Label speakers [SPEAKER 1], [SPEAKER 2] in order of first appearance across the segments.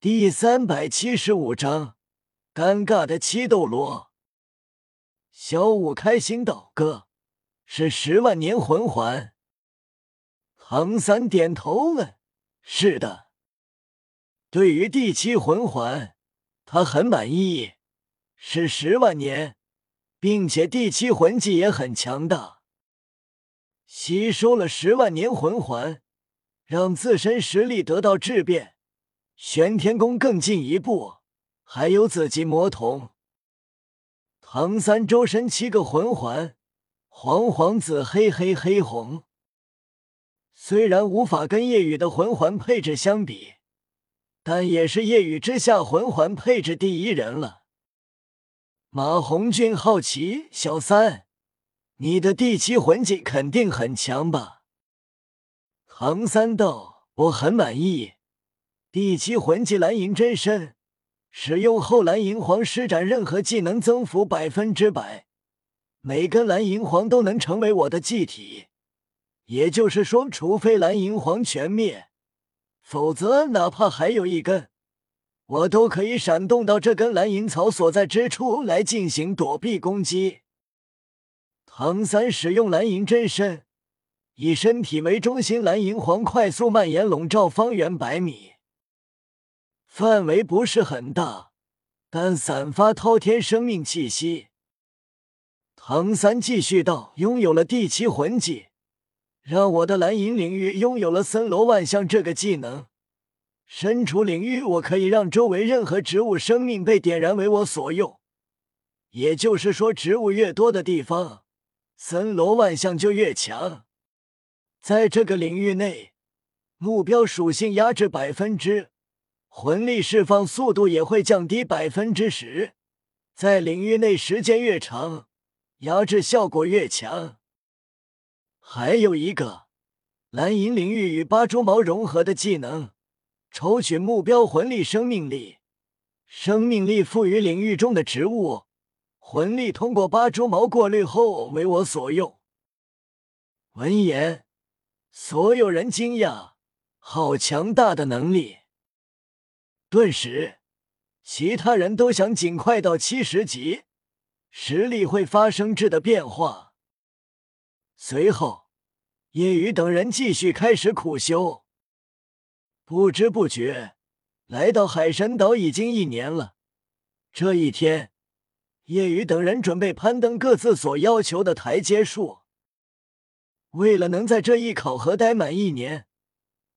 [SPEAKER 1] 第三百七十五章，尴尬的七斗罗。小五开心道：“哥，是十万年魂环。”唐三点头问：“是的。”对于第七魂环，他很满意，是十万年，并且第七魂技也很强大。吸收了十万年魂环，让自身实力得到质变。玄天功更进一步，还有紫极魔瞳。唐三周身七个魂环，黄黄紫黑黑黑红。虽然无法跟夜雨的魂环配置相比，但也是夜雨之下魂环配置第一人了。马红俊好奇：“小三，你的第七魂技肯定很强吧？”唐三道：“我很满意。”第七魂技蓝银真身，使用后蓝银皇施展任何技能增幅百分之百，每根蓝银皇都能成为我的祭体。也就是说，除非蓝银皇全灭，否则哪怕还有一根，我都可以闪动到这根蓝银草所在之处来进行躲避攻击。唐三使用蓝银真身，以身体为中心，蓝银皇快速蔓延，笼罩方圆百米。范围不是很大，但散发滔天生命气息。唐三继续道：“拥有了第七魂技，让我的蓝银领域拥有了森罗万象这个技能。身处领域，我可以让周围任何植物生命被点燃为我所用。也就是说，植物越多的地方，森罗万象就越强。在这个领域内，目标属性压制百分之。”魂力释放速度也会降低百分之十，在领域内时间越长，压制效果越强。还有一个蓝银领域与八蛛毛融合的技能，抽取目标魂力生命力，生命力赋予领域中的植物，魂力通过八蛛毛过滤后为我所用。闻言，所有人惊讶，好强大的能力！顿时，其他人都想尽快到七十级，实力会发生质的变化。随后，叶雨等人继续开始苦修。不知不觉，来到海神岛已经一年了。这一天，叶雨等人准备攀登各自所要求的台阶数。为了能在这一考核待满一年。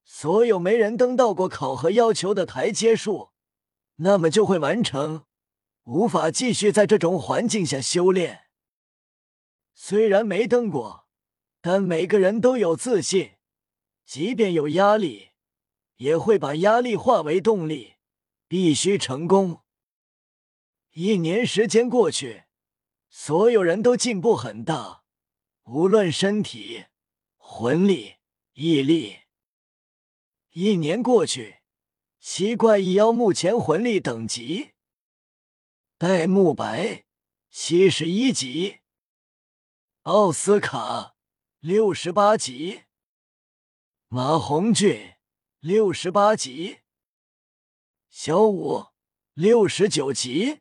[SPEAKER 1] 所有没人登到过考核要求的台阶数，那么就会完成，无法继续在这种环境下修炼。虽然没登过，但每个人都有自信，即便有压力，也会把压力化为动力，必须成功。一年时间过去，所有人都进步很大，无论身体、魂力、毅力。一年过去，奇怪异妖目前魂力等级：戴沐白七十一级，奥斯卡六十八级，马红俊六十八级，小五六十九级，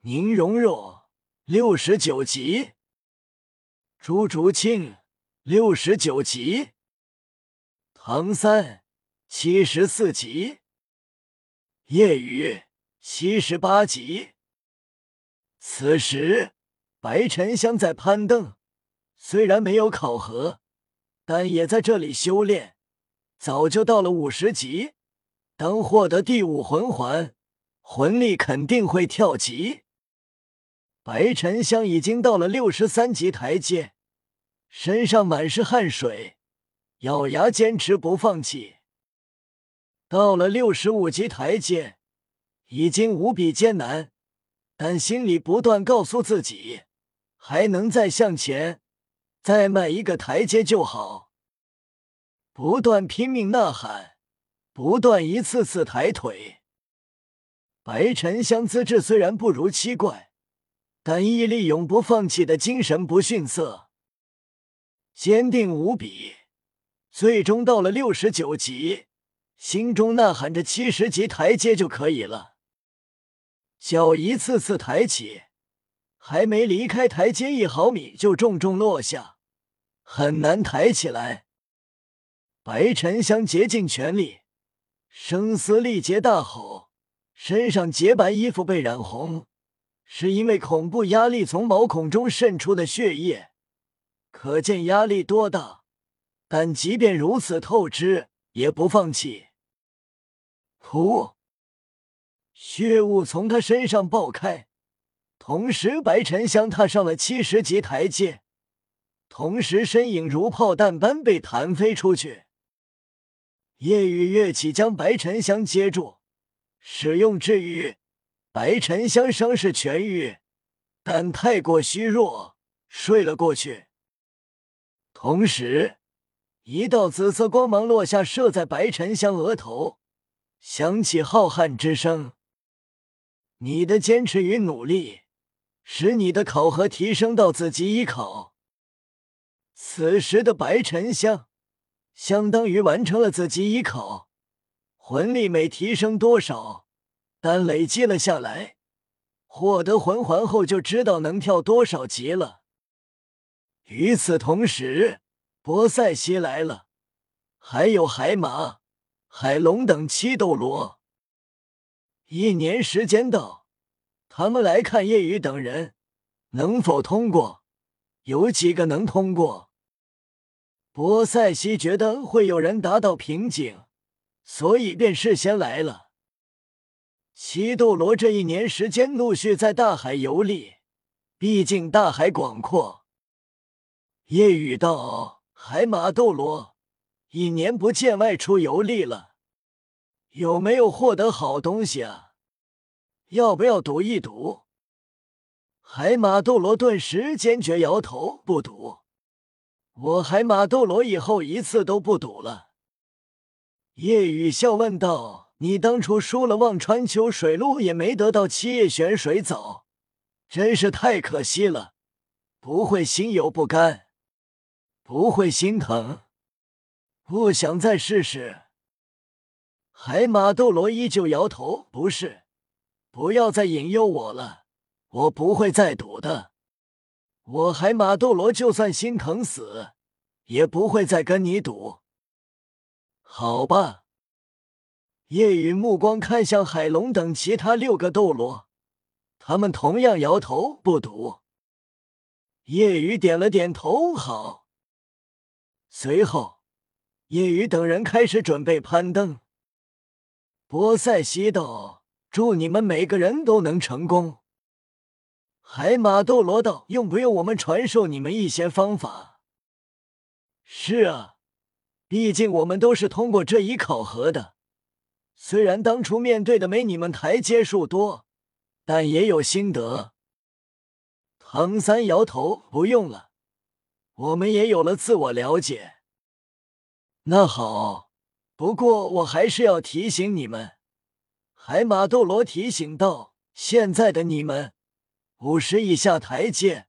[SPEAKER 1] 宁荣荣六十九级，朱竹清六十九级。唐三七十四级，夜雨七十八级。此时，白沉香在攀登，虽然没有考核，但也在这里修炼，早就到了五十级。当获得第五魂环，魂力肯定会跳级。白沉香已经到了六十三级台阶，身上满是汗水。咬牙坚持不放弃，到了六十五级台阶，已经无比艰难，但心里不断告诉自己，还能再向前，再迈一个台阶就好。不断拼命呐喊，不断一次次抬腿。白沉香资质虽然不如七怪，但毅力永不放弃的精神不逊色，坚定无比。最终到了六十九级，心中呐喊着七十级台阶就可以了。脚一次次抬起，还没离开台阶一毫米，就重重落下，很难抬起来。白沉香竭尽全力，声嘶力竭大吼，身上洁白衣服被染红，是因为恐怖压力从毛孔中渗出的血液，可见压力多大。但即便如此透支，也不放弃。噗！血雾从他身上爆开，同时白沉香踏上了七十级台阶，同时身影如炮弹般被弹飞出去。夜雨跃起，将白沉香接住，使用治愈。白沉香伤势痊愈，但太过虚弱，睡了过去。同时。一道紫色光芒落下，射在白沉香额头，响起浩瀚之声。你的坚持与努力，使你的考核提升到紫级一考。此时的白沉香，相当于完成了紫级一考。魂力没提升多少，但累积了下来，获得魂环后就知道能跳多少级了。与此同时。波塞西来了，还有海马、海龙等七斗罗。一年时间到，他们来看叶雨等人能否通过。有几个能通过。波塞西觉得会有人达到瓶颈，所以便事先来了。七斗罗这一年时间陆续在大海游历，毕竟大海广阔。夜雨道。海马斗罗一年不见外出游历了，有没有获得好东西啊？要不要赌一赌？海马斗罗顿时坚决摇头，不赌。我海马斗罗以后一次都不赌了。叶雨笑问道：“你当初输了忘川秋水路，也没得到七叶玄水藻，真是太可惜了。不会心有不甘？”不会心疼，不想再试试。海马斗罗依旧摇头，不是，不要再引诱我了，我不会再赌的。我海马斗罗就算心疼死，也不会再跟你赌。好吧。夜雨目光看向海龙等其他六个斗罗，他们同样摇头不赌。夜雨点了点头，好。随后，叶雨等人开始准备攀登。波塞西道：“祝你们每个人都能成功。”海马斗罗道：“用不用我们传授你们一些方法？”“是啊，毕竟我们都是通过这一考核的。虽然当初面对的没你们台阶数多，但也有心得。”唐三摇头：“不用了。”我们也有了自我了解。那好，不过我还是要提醒你们，海马斗罗提醒道：“现在的你们，五十以下台阶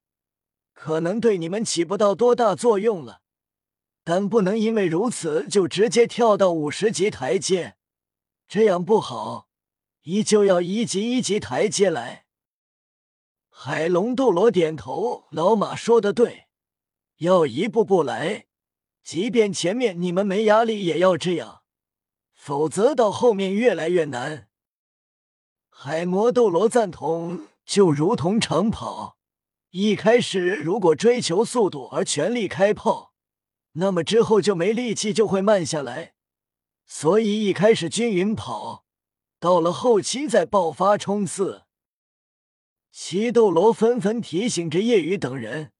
[SPEAKER 1] 可能对你们起不到多大作用了，但不能因为如此就直接跳到五十级台阶，这样不好，依旧要一级一级台阶来。”海龙斗罗点头：“老马说的对。”要一步步来，即便前面你们没压力，也要这样，否则到后面越来越难。海魔斗罗赞同，就如同长跑，一开始如果追求速度而全力开炮，那么之后就没力气，就会慢下来。所以一开始均匀跑，到了后期再爆发冲刺。七斗罗纷纷提醒着叶雨等人。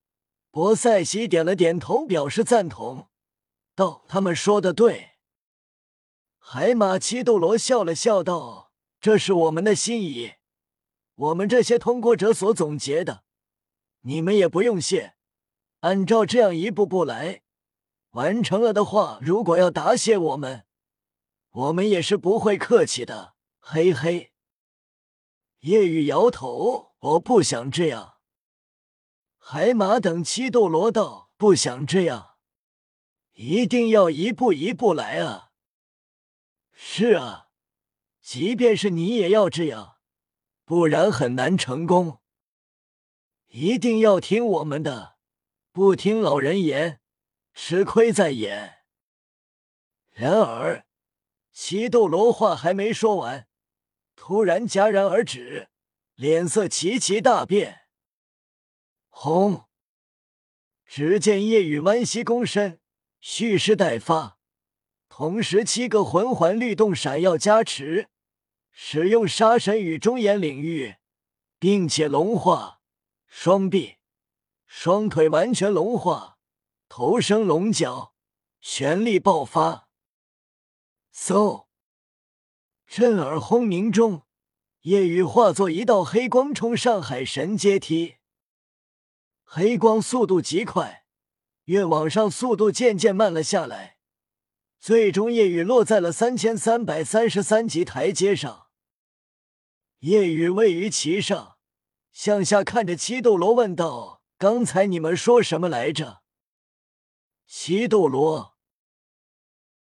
[SPEAKER 1] 博塞西点了点头，表示赞同，道：“他们说的对。”海马七斗罗笑了笑道：“这是我们的心意，我们这些通过者所总结的，你们也不用谢。按照这样一步步来，完成了的话，如果要答谢我们，我们也是不会客气的。”嘿嘿。夜雨摇头：“我不想这样。”海马等七斗罗道不想这样，一定要一步一步来啊！是啊，即便是你也要这样，不然很难成功。一定要听我们的，不听老人言，吃亏在眼。然而，七斗罗话还没说完，突然戛然而止，脸色齐齐大变。轰！只见夜雨弯膝躬身，蓄势待发，同时七个魂环律动，闪耀加持，使用杀神与中炎领域，并且龙化。双臂、双腿完全龙化，头生龙角，全力爆发。嗖！震耳轰鸣中，夜雨化作一道黑光冲上海神阶梯。黑光速度极快，越往上速度渐渐慢了下来，最终夜雨落在了三千三百三十三级台阶上。夜雨位于其上。向下看着七斗罗问道：“刚才你们说什么来着？”七斗罗，